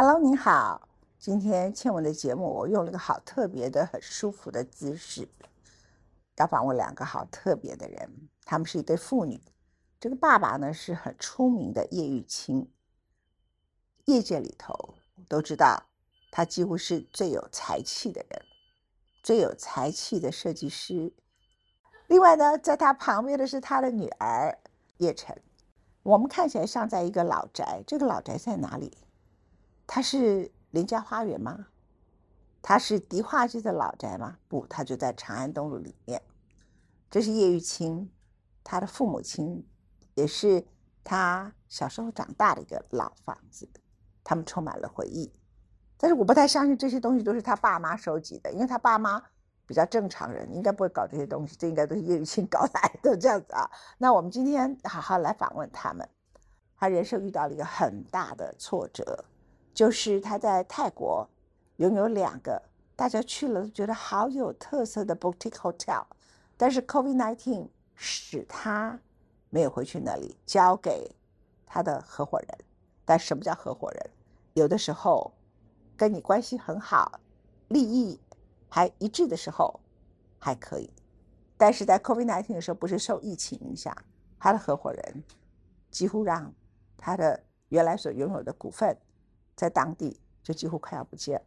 Hello，您好。今天倩文的节目，我用了个好特别的、很舒服的姿势，要访问两个好特别的人。他们是一对父女。这个爸爸呢是很出名的叶玉卿，业界里头都知道，他几乎是最有才气的人，最有才气的设计师。另外呢，在他旁边的是他的女儿叶晨。我们看起来像在一个老宅，这个老宅在哪里？它是林家花园吗？它是迪化街的老宅吗？不，它就在长安东路里面。这是叶玉卿，他的父母亲，也是他小时候长大的一个老房子，他们充满了回忆。但是我不太相信这些东西都是他爸妈收集的，因为他爸妈。比较正常人应该不会搞这些东西，这应该都是叶玉卿 搞来的这样子啊。那我们今天好好来访问他们。他人生遇到了一个很大的挫折，就是他在泰国拥有两个大家去了都觉得好有特色的 boutique hotel，但是 COVID-19 使他没有回去那里，交给他的合伙人。但什么叫合伙人？有的时候跟你关系很好，利益。还一致的时候还可以，但是在 COVID-19 的时候，不是受疫情影响，他的合伙人几乎让他的原来所拥有的股份在当地就几乎快要不见。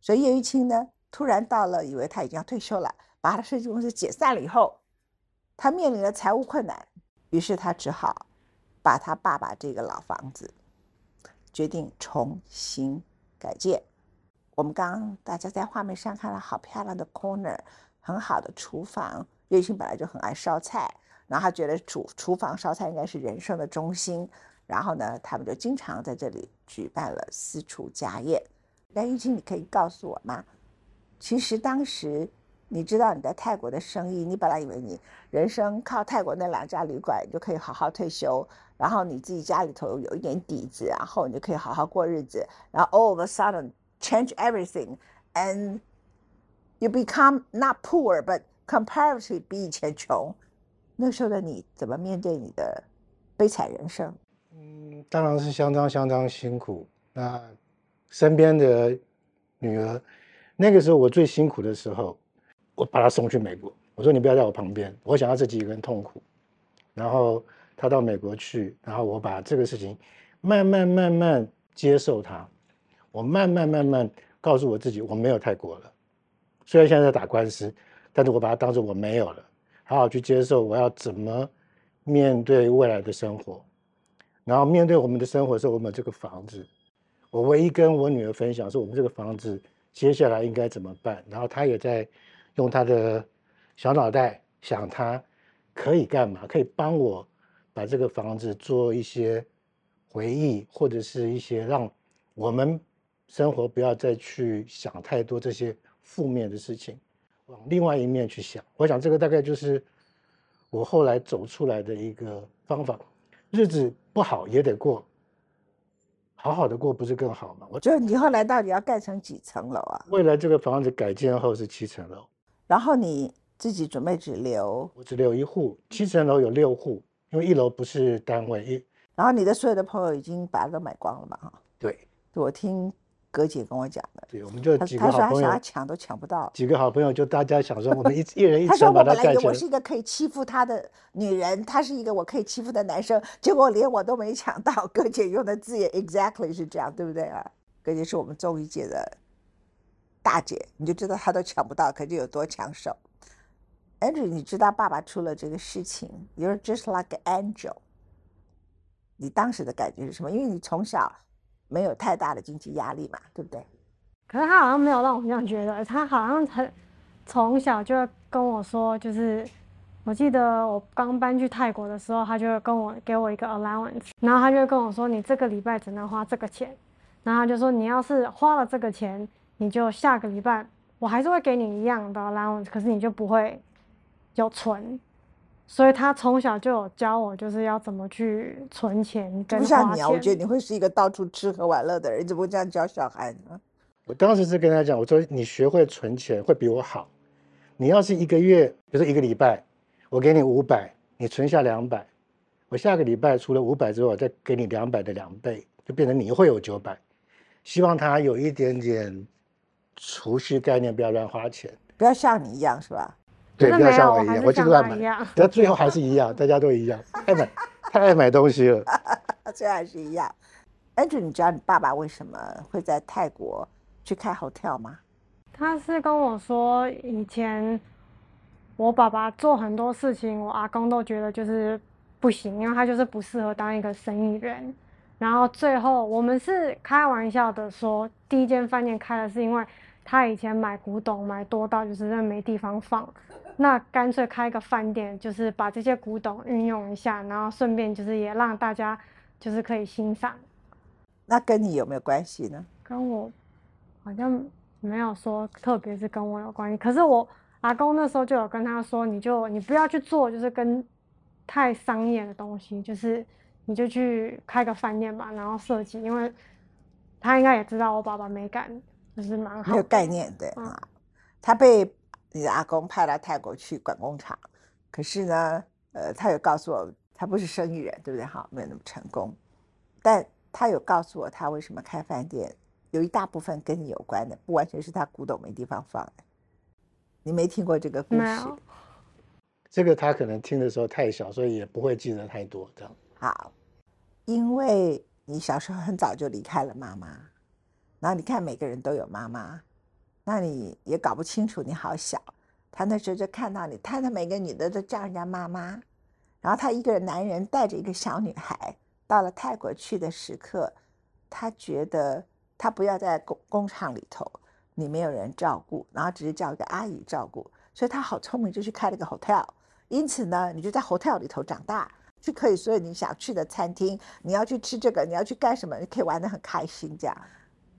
所以叶玉卿呢，突然到了，以为他已经要退休了，把他的设计公司解散了以后，他面临了财务困难，于是他只好把他爸爸这个老房子决定重新改建。我们刚刚大家在画面上看了好漂亮的 corner，很好的厨房。叶玉卿本来就很爱烧菜，然后他觉得厨厨房烧菜应该是人生的中心。然后呢，他们就经常在这里举办了私厨家宴。梁玉清，你可以告诉我吗？其实当时你知道你在泰国的生意，你本来以为你人生靠泰国那两家旅馆就可以好好退休，然后你自己家里头有一点底子，然后你就可以好好过日子。然后 all of a sudden。change everything, and you become not poor, but comparatively 比以前穷。那时候的你怎么面对你的悲惨人生？嗯，当然是相当相当辛苦。那身边的女儿，那个时候我最辛苦的时候，我把她送去美国。我说你不要在我旁边，我想要自己一个人痛苦。然后她到美国去，然后我把这个事情慢慢慢慢接受她。我慢慢慢慢告诉我自己，我没有泰国了。虽然现在在打官司，但是我把它当做我没有了，好好去接受。我要怎么面对未来的生活？然后面对我们的生活的时候，我们这个房子，我唯一跟我女儿分享是我们这个房子接下来应该怎么办。然后她也在用她的小脑袋想，她可以干嘛？可以帮我把这个房子做一些回忆，或者是一些让我们。生活不要再去想太多这些负面的事情，往另外一面去想。我想这个大概就是我后来走出来的一个方法。日子不好也得过，好好的过不是更好吗？我觉得你后来到底要盖成几层楼啊？未来这个房子改建后是七层楼，然后你自己准备只留？我只留一户，七层楼有六户，因为一楼不是单位。一然后你的所有的朋友已经把它都买光了嘛？哈，对，我听。哥姐跟我讲的，对，我们就几个好朋友，他抢都抢不到。几个好朋友就大家想说，我们一 一人一层把它盖起来。我是一个可以欺负他的女人，他是一个我可以欺负的男生，结果连我都没抢到。哥姐用的字也 exactly 是这样，对不对啊？哥姐是我们综艺界的大姐，你就知道她都抢不到，可就有多抢手。Andrew，你知道爸爸出了这个事情，You're just like an angel。你当时的感觉是什么？因为你从小。没有太大的经济压力嘛，对不对？可是他好像没有让我这样觉得，他好像很从小就跟我说，就是我记得我刚搬去泰国的时候，他就跟我给我一个 allowance，然后他就跟我说，你这个礼拜只能花这个钱，然后他就说你要是花了这个钱，你就下个礼拜我还是会给你一样的 allowance，可是你就不会有存。所以他从小就有教我，就是要怎么去存钱跟花钱。不像你啊，我觉得你会是一个到处吃喝玩乐的人，你怎么会这样教小孩呢？我当时是跟他讲，我说你学会存钱会比我好。你要是一个月，比如说一个礼拜，我给你五百，你存下两百，我下个礼拜除了五百之外，我再给你两百的两倍，就变成你会有九百。希望他有一点点储蓄概念，不要乱花钱。不要像你一样是吧？对，那不要像我一样，我就是像乱买他一样，但最后还是一样，大家都一样，太买太爱买东西了。这还是一样。Andrew，你知道你爸爸为什么会在泰国去开 hotel 吗？他是跟我说，以前我爸爸做很多事情，我阿公都觉得就是不行，因为他就是不适合当一个生意人。然后最后我们是开玩笑的说，第一间饭店开的是因为他以前买古董买多到就是没地方放，那干脆开个饭店，就是把这些古董运用一下，然后顺便就是也让大家就是可以欣赏。那跟你有没有关系呢？跟我好像没有说，特别是跟我有关系。可是我阿公那时候就有跟他说，你就你不要去做，就是跟太商业的东西，就是你就去开个饭店吧，然后设计，因为他应该也知道我爸爸美感就是蛮好没有的概念的嗯啊。他被你的阿公派到泰国去管工厂，可是呢，呃，他有告诉我，他不是生意人，对不对？哈，没有那么成功。但他有告诉我，他为什么开饭店，有一大部分跟你有关的，不完全是他古董没地方放。你没听过这个故事？这个他可能听的时候太小，所以也不会记得太多。这样，好，因为你小时候很早就离开了妈妈，然后你看每个人都有妈妈，那你也搞不清楚你好小。他那时候就看到你，他他每个女的都叫人家妈妈，然后他一个男人带着一个小女孩到了泰国去的时刻，他觉得他不要在工工厂里头，你没有人照顾，然后只是叫一个阿姨照顾，所以他好聪明，就去开了个 hotel。因此呢，你就在 hotel 里头长大，就可以所有你想去的餐厅，你要去吃这个，你要去干什么，你可以玩得很开心。这样，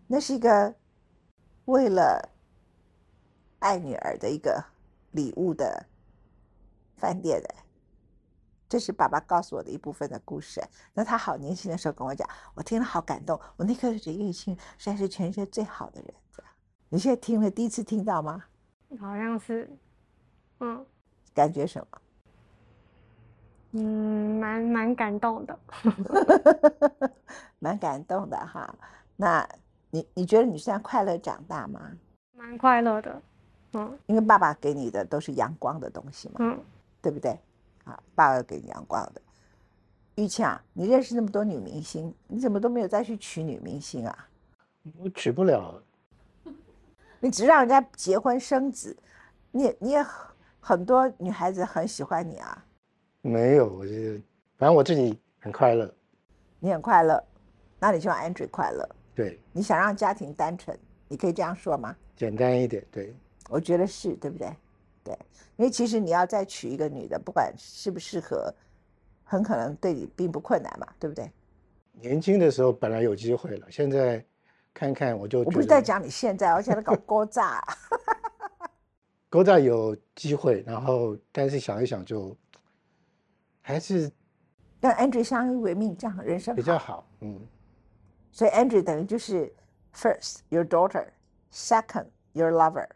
那是一个为了爱女儿的一个礼物的饭店的。这是爸爸告诉我的一部分的故事。那他好年轻的时候跟我讲，我听了好感动。我那刻就觉得玉清实在是全世界最好的人。这样，你现在听了第一次听到吗？好像是，嗯感觉什么？嗯，蛮蛮感动的。蛮感动的哈。那你你觉得你现在快乐长大吗？蛮快乐的，嗯因为爸爸给你的都是阳光的东西嘛，嗯，对不对？啊，爸爸给你阳光的。玉倩啊，你认识那么多女明星，你怎么都没有再去娶女明星啊？我娶不了。你只让人家结婚生子，你也你也很很多女孩子很喜欢你啊，没有，我觉得反正我自己很快乐。你很快乐，那你希望 Andrew 快乐，对，你想让家庭单纯，你可以这样说吗？简单一点。对，我觉得是对不对？对，因为其实你要再娶一个女的，不管适不适合，很可能对你并不困难嘛，对不对？年轻的时候本来有机会了，现在看看我就我不是在讲你现在，而且在搞 勾炸。勾搭有机会，然后但是想一想就还是跟 Andrew 相依为命，这样人生好。比较好。嗯，所以 Andrew 等于就是 first your daughter, second your lover,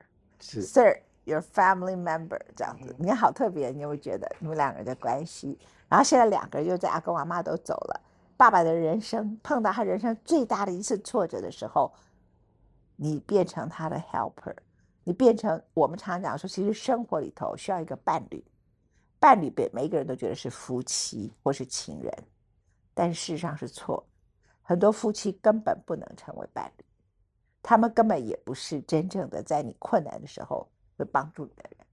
是。third your family member 这样子。你好特别，你有没有觉得你们两个人的关系？然后现在两个人又在阿公阿妈都走了，爸爸的人生碰到他人生最大的一次挫折的时候，你变成他的 helper，你变成我们常讲说，其实生活里头需要一个伴侣，伴侣被每一个人都觉得是夫妻或是情人，但事实上是错，很多夫妻根本不能成为伴侣，他们根本也不是真正的在你困难的时候会帮助你的人。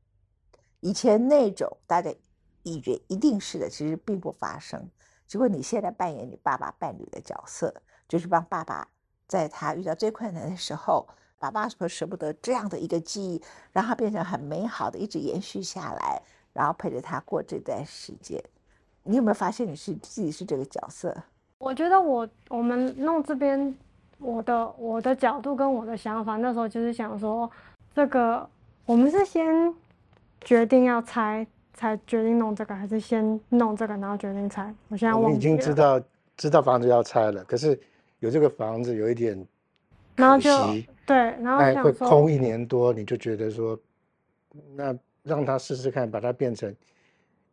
以前那种大家以为一定是的，其实并不发生。结果你现在扮演你爸爸伴侣的角色，就是帮爸爸在他遇到最困难的时候，爸爸说舍不得这样的一个记忆，让它变成很美好的，一直延续下来，然后陪着他过这段时间。你有没有发现你是自己是这个角色？我觉得我我们弄这边，我的我的角度跟我的想法，那时候就是想说，这个我们是先决定要拆，才决定弄这个，还是先弄这个然后决定拆？我现在我们已。经知道知道房子要拆了，可是有这个房子有一点可然后就惜，对，然后那会，空一年多，你就觉得说，那让他试试看，把它变成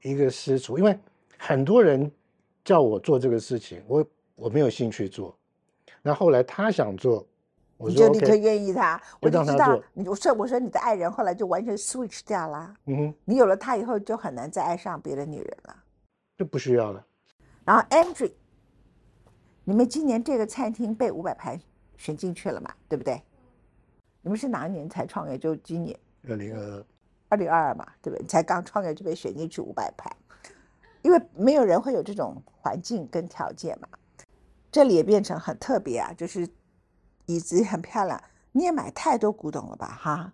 一个私厨，因为很多人叫我做这个事情，我我没有兴趣做。那后来他想做，我说你就立刻愿意他，我就就知道你。我说我说你的爱人后来就完全 switch 掉啦。嗯哼，你有了他以后，就很难再爱上别的女人了。就不需要了。然后 Andrew，你们今年这个餐厅被五百盘选进去了嘛？对不对？你们是哪一年才创业？就今年二零二二零二二嘛，对不对？你才刚创业就被选进去五百盘，因为没有人会有这种环境跟条件嘛。这里也变成很特别啊，就是椅子很漂亮。你也买太多古董了吧？哈，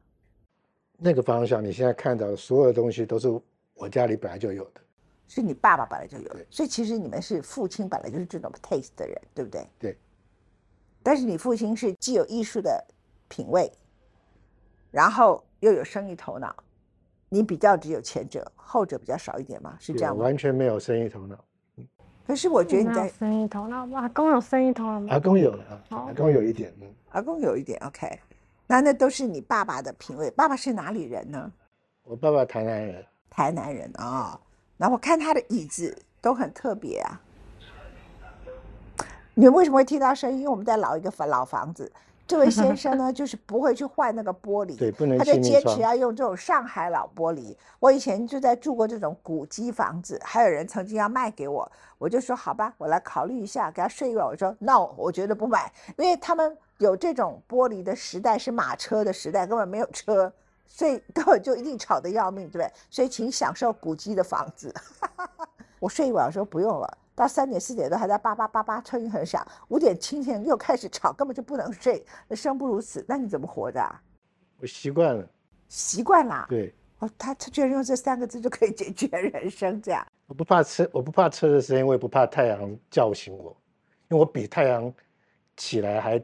那个方向，你现在看到的所有的东西都是我家里本来就有的。是你爸爸本来就有的，所以其实你们是父亲本来就是这种 taste 的人，对不对？对。但是你父亲是既有艺术的品味，然后又有生意头脑，你比较只有前者，后者比较少一点吗？是这样吗？完全没有生意头脑。可是我觉得你在生意头那？阿公有生意头了吗？阿公有了阿公有一点，嗯，阿公有一点 OK，那那都是你爸爸的品味。爸爸是哪里人呢？我爸爸台南人，台南人啊、然后我看他的椅子都很特别啊。你们为什么会听到声音？因为我们在老一个房老房子，这位先生呢，就是不会去换那个玻璃，对，不能他就。坚持要用这种上海老玻璃。我以前就在住过这种古迹房子，还有人曾经要卖给我，我就说好吧，我来考虑一下，给他睡一晚。我说 no，我觉得不买，因为他们有这种玻璃的时代是马车的时代，根本没有车，所以根本就一定吵得要命，对不对？所以请享受古迹的房子。我睡一晚，我说不用了。到三点四点都还在叭叭叭叭，声音很响。五点清晨又开始吵，根本就不能睡，那生不如死。那你怎么活的、啊？我习惯了，习惯啦。对，哦，他他居然用这三个字就可以解决人生，这样。我不怕车，我不怕车的声音，我也不怕太阳叫醒我，因为我比太阳起来还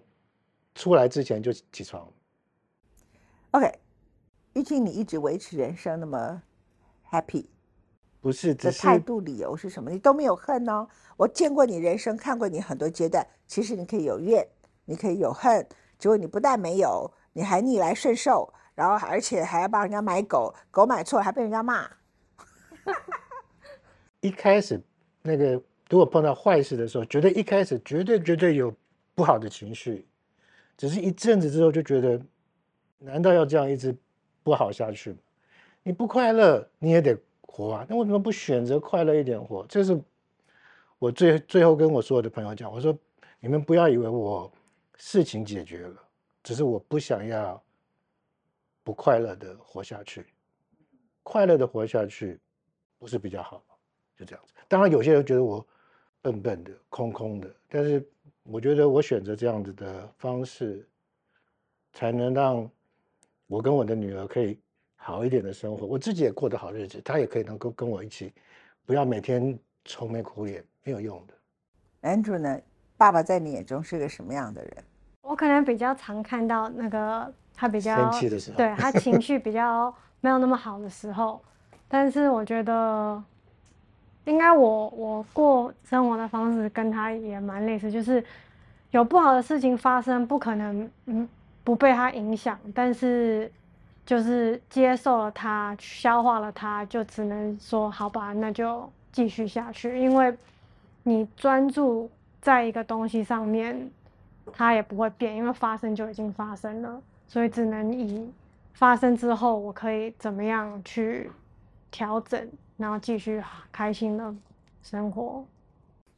出来之前就起床了。OK，玉清，你一直维持人生那么 happy 不是，只的是态度理由是什么？你都没有恨哦。我见过你人生，看过你很多阶段，其实你可以有怨，你可以有恨，结果你不但没有，你还逆来顺受，然后而且还要帮人家买狗，狗买错还被人家骂。一开始那个如果碰到坏事的时候，绝对一开始绝对绝对有不好的情绪，只是一阵子之后就觉得，难道要这样一直不好下去吗？你不快乐你也得活啊，那为什么不选择快乐一点活？这是我最最后跟我所有的朋友讲，我说你们不要以为我事情解决了，只是我不想要不快乐的活下去，快乐的活下去不是比较好吗？就这样子。当然，有些人觉得我笨笨的、空空的，但是我觉得我选择这样子的方式，才能让我跟我的女儿可以好一点的生活，我自己也过得好日子，他也可以能够跟我一起，不要每天愁眉苦脸，没有用的。Andrew 呢？爸爸在你眼中是个什么样的人？我可能比较常看到那个他比较生气的时候对他情绪比较 没有那么好的时候，但是我觉得应该我我过生活的方式跟他也蛮类似，就是有不好的事情发生，不可能嗯不被他影响，但是就是接受了它，消化了它，就只能说好吧，那就继续下去，因为你专注在一个东西上面。它也不会变，因为发生就已经发生了，所以只能以发生之后我可以怎么样去调整，然后继续开心的生活。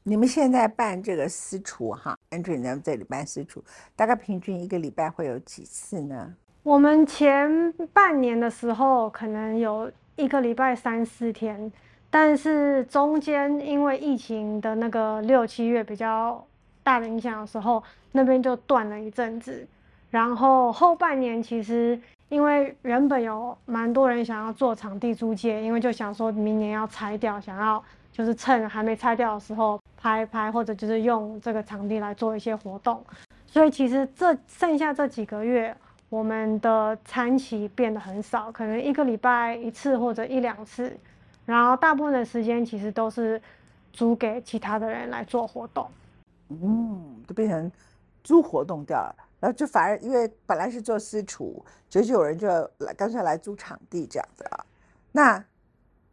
你们现在办这个私厨哈，Andrew 你在这里办私厨，大概平均一个礼拜会有几次呢？我们前半年的时候可能有一个礼拜三四天，但是中间因为疫情的那个六七月比较大的影响的时候，那边就断了一阵子。然后后半年其实因为原本有蛮多人想要做场地租借，因为就想说明年要拆掉，想要就是趁还没拆掉的时候拍拍，或者就是用这个场地来做一些活动。所以其实这剩下这几个月，我们的餐期变得很少，可能一个礼拜一次或者一两次，然后大部分的时间其实都是租给其他的人来做活动。嗯，都变成租活动掉了，然后就反而因为本来是做私厨，所以就有人就来干脆来租场地这样子啊。那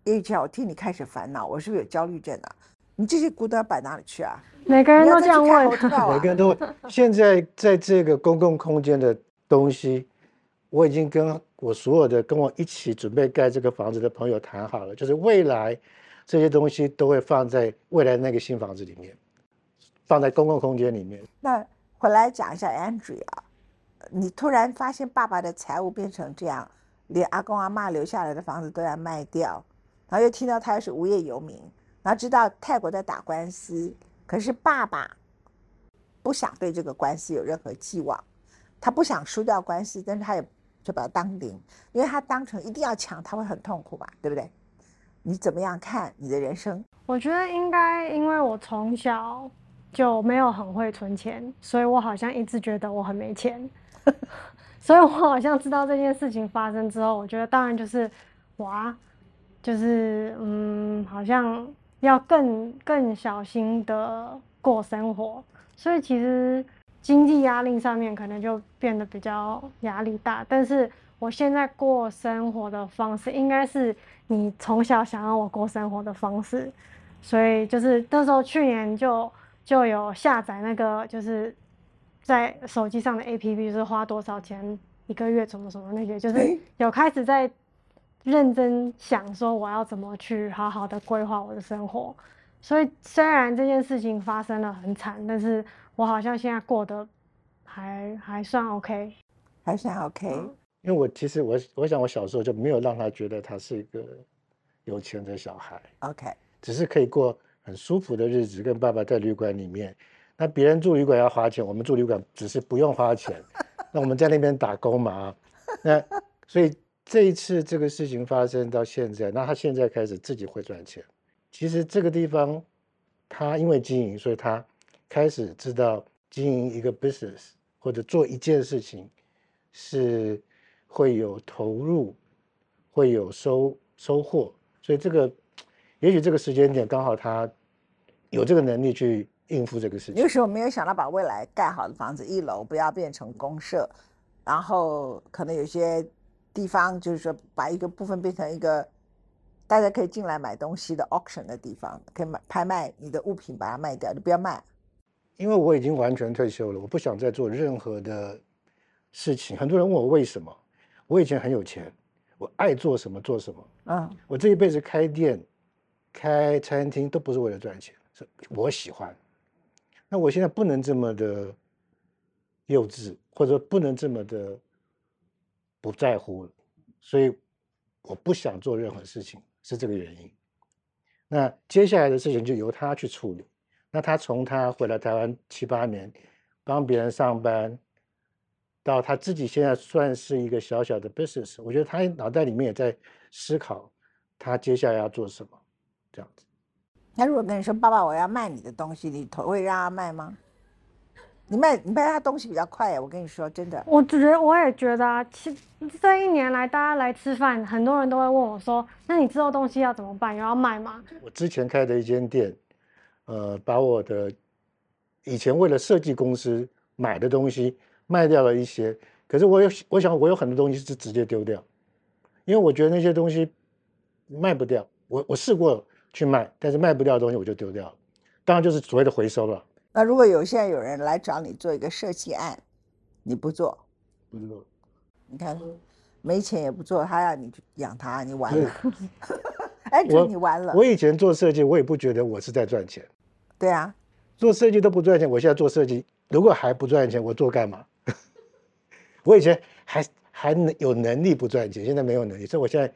叶玉乔，我替你开始烦恼，我是不是有焦虑症啊？你这些孤单要摆哪里去啊？每个人都这样问。每个人都问。现在在这个公共空间的东西，我已经跟我所有的跟我一起准备盖这个房子的朋友谈好了，就是未来这些东西都会放在未来那个新房子里面，放在公共空间里面。那回来讲一下 Andrea，你突然发现爸爸的财务变成这样，连阿公阿妈留下来的房子都要卖掉，然后又听到他又是无业游民，然后知道泰国在打官司，可是爸爸不想对这个官司有任何寄望，他不想输掉官司，但是他也就把它当零，因为他当成一定要抢，他会很痛苦吧，对不对？你怎么样看你的人生？我觉得应该因为我从小就没有很会存钱，所以我好像一直觉得我很没钱。所以我好像知道这件事情发生之后，我觉得当然就是哇，就是嗯，好像要更更小心的过生活。所以其实经济压力上面可能就变得比较压力大，但是我现在过生活的方式应该是你从小想要我过生活的方式，所以就是那时候去年就就有下载那个就是在手机上的 APP，就是花多少钱一个月什么什么那些，就是有开始在认真想说我要怎么去好好的规划我的生活。所以虽然这件事情发生了很惨，但是我好像现在过得还还算 OK。还算 OK？因为我其实我我想我小时候就没有让他觉得他是一个有钱的小孩，OK，只是可以过很舒服的日子，跟爸爸在旅馆里面。那别人住旅馆要花钱，我们住旅馆只是不用花钱。那我们在那边打工嘛，那所以这一次这个事情发生到现在，那他现在开始自己会赚钱。其实这个地方，他因为经营，所以他开始知道经营一个 business 或者做一件事情是会有投入，会有收收获。所以这个，也许这个时间点刚好他有这个能力去应付这个事情那个。时候没有想到把未来盖好的房子一楼不要变成公社，然后可能有些地方就是说把一个部分变成一个大家可以进来买东西的 auction 的地方，可以买拍卖你的物品把它卖掉，你不要卖。因为我已经完全退休了，我不想再做任何的事情。很多人问我为什么，我以前很有钱，我爱做什么做什么。嗯，我这一辈子开店、开餐厅都不是为了赚钱，是我喜欢。那我现在不能这么的幼稚，或者不能这么的不在乎了，所以我不想做任何事情，是这个原因。那接下来的事情就由他去处理。那他从他回来台湾七八年，帮别人上班，到他自己现在算是一个小小的 business，我觉得他脑袋里面也在思考他接下来要做什么，这样子。那如果跟你说爸爸我要卖你的东西，你头会让他卖吗？你卖你卖他东西比较快呀，我跟你说真的。我觉得我也觉得啊，其这一年来大家来吃饭，很多人都会问我说：“那你之后东西要怎么办？有要卖吗我之前开的一间店，呃，把我的以前为了设计公司买的东西卖掉了一些，可是我有我想我有很多东西是直接丢掉，因为我觉得那些东西卖不掉。我我试过去卖，但是卖不掉的东西我就丢掉了，当然就是所谓的回收了。那如果有现在有人来找你做一个设计案，你不做，不知道，你看没钱也不做，他要你去养他，你完对了。哎，我这你完了。我以前做设计，我也不觉得我是在赚钱，对啊，做设计都不赚钱，我现在做设计，如果还不赚钱，我做干嘛？我以前还还能有能力不赚钱，现在没有能力，所以我现在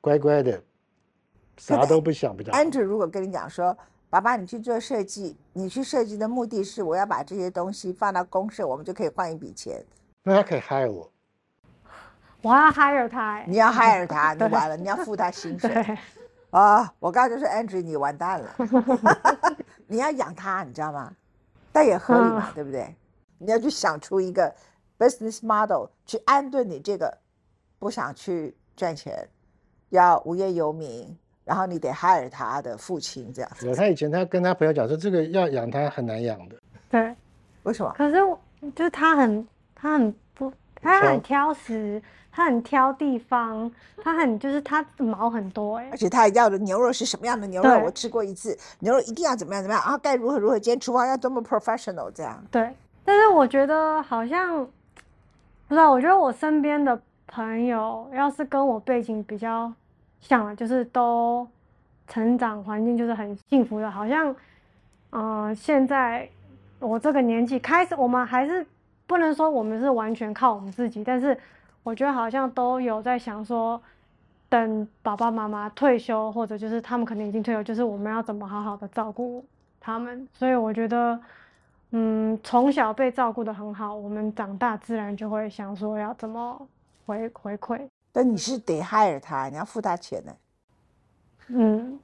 乖乖的，啥都不想比较好。Andrew 如果跟你讲说，爸爸你去做设计，你去设计的目的是我要把这些东西放到公社，我们就可以换一笔钱。那他可以 hire 我，？”我还要 hire 他、欸，你要 hire 他，你完了，你要付他薪水 对，啊！我刚刚就说 Andrew 你完蛋了，你要养他，你知道吗？但也合理嘛，对不对？你要去想出一个 business model 去安顿你这个不想去赚钱，要无业游民，然后你得 hire 他的父亲这样子。有他以前他跟他朋友讲说，这个要养他很难养的，对。为什么？可是我就是他很他很不，他很挑食，他很挑地方，他很就是他毛很多哎、而且他要的牛肉是什么样的牛肉？我吃过一次，牛肉一定要怎么样怎么样啊？该如何如何？今天厨房要多么 professional 这样。对，但是我觉得好像不知道，我觉得我身边的朋友要是跟我背景比较像的，就是都成长环境就是很幸福的，好像嗯、呃现在我这个年纪开始，我们还是不能说我们是完全靠我们自己，但是我觉得好像都有在想说。等爸爸妈妈退休，或者就是他们可能已经退休，就是我们要怎么好好的照顾他们。所以我觉得，嗯，从小被照顾的很好，我们长大自然就会想说要怎么回回馈。但你是得 hire 他，你要付他钱呢。嗯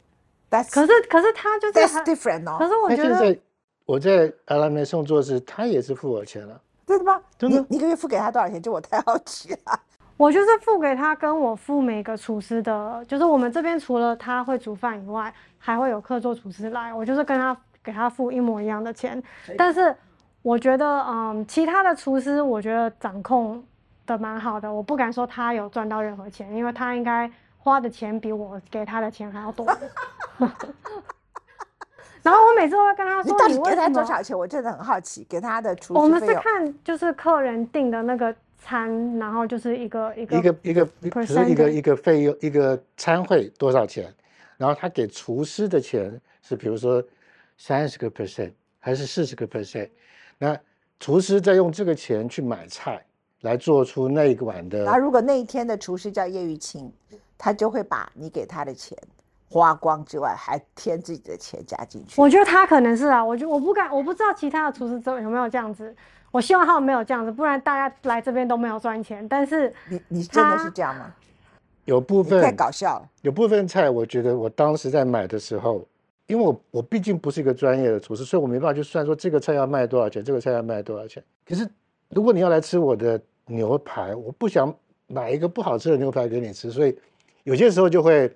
，That's 可是可是他就是 that's different 可哦。是我觉得我在阿拉梅送做事，他也是付我钱了。真的吗？真的你你一个月付给他多少钱？就我太好奇了。我就是付给他，跟我付每个厨师的，就是我们这边除了他会煮饭以外，还会有客座厨师来，我就是跟他给他付一模一样的钱。但是我觉得，嗯，其他的厨师我觉得掌控的蛮好的，我不敢说他有赚到任何钱，因为他应该花的钱比我给他的钱还要多。然后我每次都会跟他说：“你到底给他为什么？”多少钱？我真的很好奇，给他的厨我们是。看就是客人订的那个餐，然后就是一个一个一个一个，比如说一个一个费用，一个餐会多少钱？然后他给厨师的钱是，比如说三十个 percent 还是四十个 percent？那厨师再用这个钱去买菜，来做出那一碗的。然后如果那一天的厨师叫叶玉清，他就会把你给他的钱花光之外，还添自己的钱加进去。我觉得他可能是啊，我觉得我不敢，我不知道其他的厨师有没有这样子。我希望他们没有这样子，不然大家来这边都没有赚钱。但是你你真的是他这样吗？有部分太搞笑了。有部分菜，我觉得我当时在买的时候，因为我我毕竟不是一个专业的厨师，所以我没办法去算说这个菜要卖多少钱，这个菜要卖多少钱。可是如果你要来吃我的牛排，我不想买一个不好吃的牛排给你吃，所以有些时候就会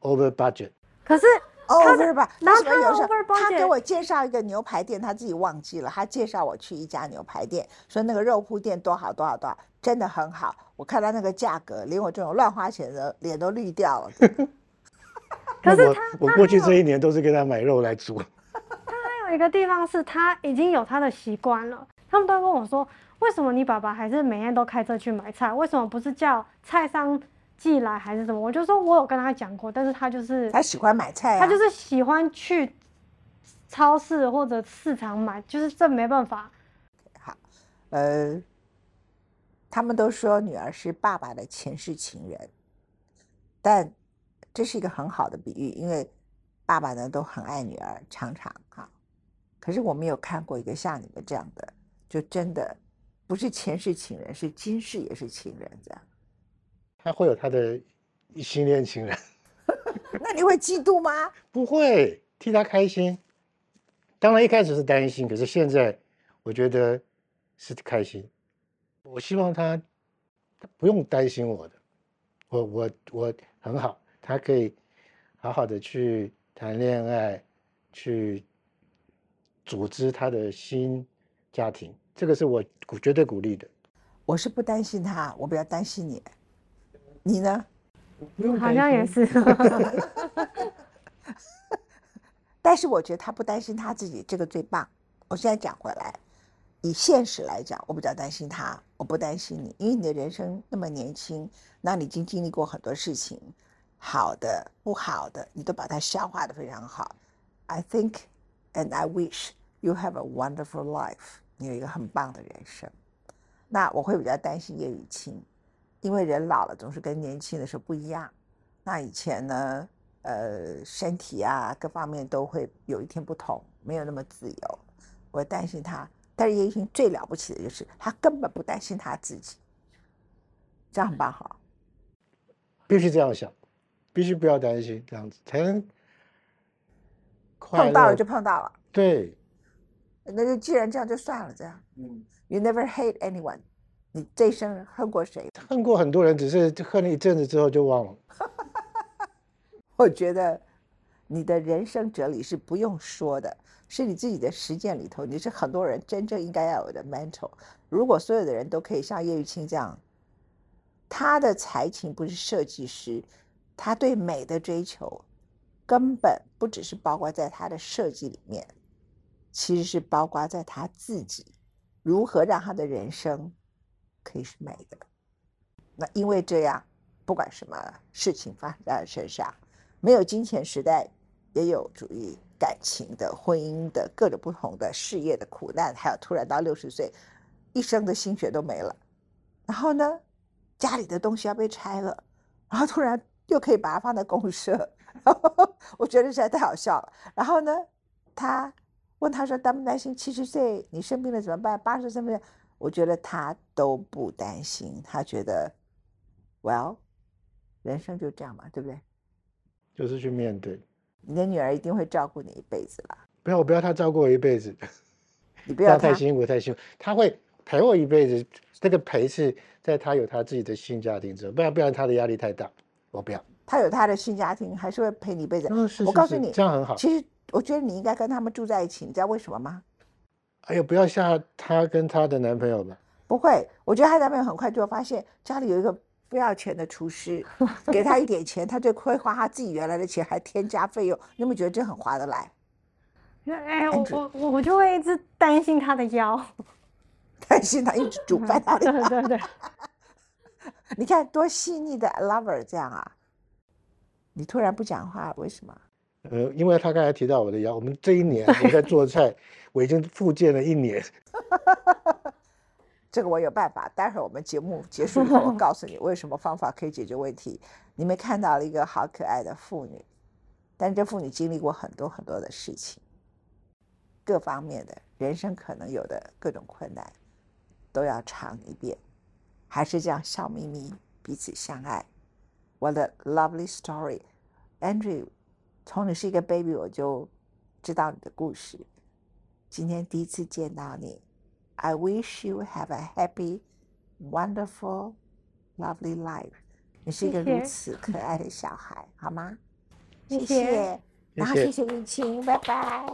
over budget。可是他的 over 吧？那什么有时候 over 他给我介绍一个牛排店，他自己忘记了，他介绍我去一家牛排店，说那个肉铺店多好多好多好，真的很好。我看到那个价格，连我这种乱花钱的脸都绿掉了。可是他我过去这一年都是给他买肉来煮。他还有一个地方是他已经有他的习惯了，他们都跟我说，为什么你爸爸还是每天都开车去买菜？为什么不是叫菜商寄来还是什么？我就说我有跟他讲过，但是他就是他喜欢买菜啊，他就是喜欢去超市或者市场买，就是这没办法。好呃，他们都说女儿是爸爸的前世情人，但这是一个很好的比喻，因为爸爸呢都很爱女儿，常常哈。可是我没有看过一个像你们这样的，就真的不是前世情人，是今世也是情人这样。他会有他的新恋情人，那你会嫉妒吗？不会替他开心。当然一开始是担心，可是现在我觉得是开心。我希望他他不用担心我的，我我我很好，他可以好好的去谈恋爱，去组织他的新家庭，这个是我鼓绝对鼓励的。我是不担心他，我比较担心你。你呢？不用好像也是，但是我觉得他不担心他自己，这个最棒。我现在讲回来，以现实来讲，我比较担心他，我不担心你，因为你的人生那么年轻，那你已经经历过很多事情，好的、不好的，你都把它消化的非常好。I think and I wish you have a wonderful life，你有一个很棒的人生。那我会比较担心叶雨清，因为人老了总是跟年轻的时候不一样。那以前呢，呃，身体啊各方面都会有一天不同，没有那么自由。我担心他，但是叶玉卿最了不起的就是他根本不担心他自己，这样很棒哈。必须这样想，必须不要担心，这样子才能碰到了就碰到了，对，那就既然这样就算了，这样。嗯，You never hate anyone，你这一生恨过谁？恨过很多人，只是恨了一阵子之后就忘了。我觉得你的人生哲理是不用说的，是你自己的实践里头，你是很多人真正应该要有的 mental。如果所有的人都可以像叶玉卿这样，他的才情不是设计师，他对美的追求根本不只是包括在他的设计里面，其实是包括在他自己如何让他的人生可以是美的。那因为这样，不管什么事情发生在身上，没有金钱时代，也有主义感情的、婚姻的各种不同的事业的苦难，还有突然到六十岁，一生的心血都没了，然后呢？家里的东西要被拆了，然后突然又可以把它放在公社，我觉得实在太好笑了。然后呢，他问他说担不担心七十岁你生病了怎么办？八十岁生病，我觉得他都不担心，他觉得，Well，人生就这样嘛，对不对？就是去面对。你的女儿一定会照顾你一辈子了。不要，我不要她照顾我一辈子，你不要太辛苦，太辛苦。她会陪我一辈子，这个陪是。在她有她自己的新家庭之后，不然不然她的压力太大，我不要。她有她的新家庭，还是会陪你一辈子。我告诉你，这样很好。其实我觉得你应该跟他们住在一起，你知道为什么吗？哎呦，不要吓她跟她的男朋友吧。不会，我觉得她男朋友很快就会发现家里有一个不要钱的厨师，给他一点钱，他就会花他自己原来的钱，还添加费用。你有没有觉得这很划得来？哎，我我我就会一直担心他的腰。担心他一直煮饭，对对对，你看多细腻的 lover 这样啊！你突然不讲话，为什么？呃，因为他刚才提到我的腰，我们这一年我在做菜，我已经复健了一年。这个我有办法，待会儿我们节目结束以后，我 告诉你为什么方法可以解决问题。你们看到了一个好可爱的妇女，但这妇女经历过很多很多的事情，各方面的人生可能有的各种困难。都要尝一遍，还是这样笑眯眯，彼此相爱。What a lovely story, Andrew。从你是一个 baby，我就知道你的故事。今天第一次见到你，I wish you have a happy, wonderful, lovely life。你是一个如此可爱的小孩，好吗？谢谢。然后谢谢玉清，拜拜。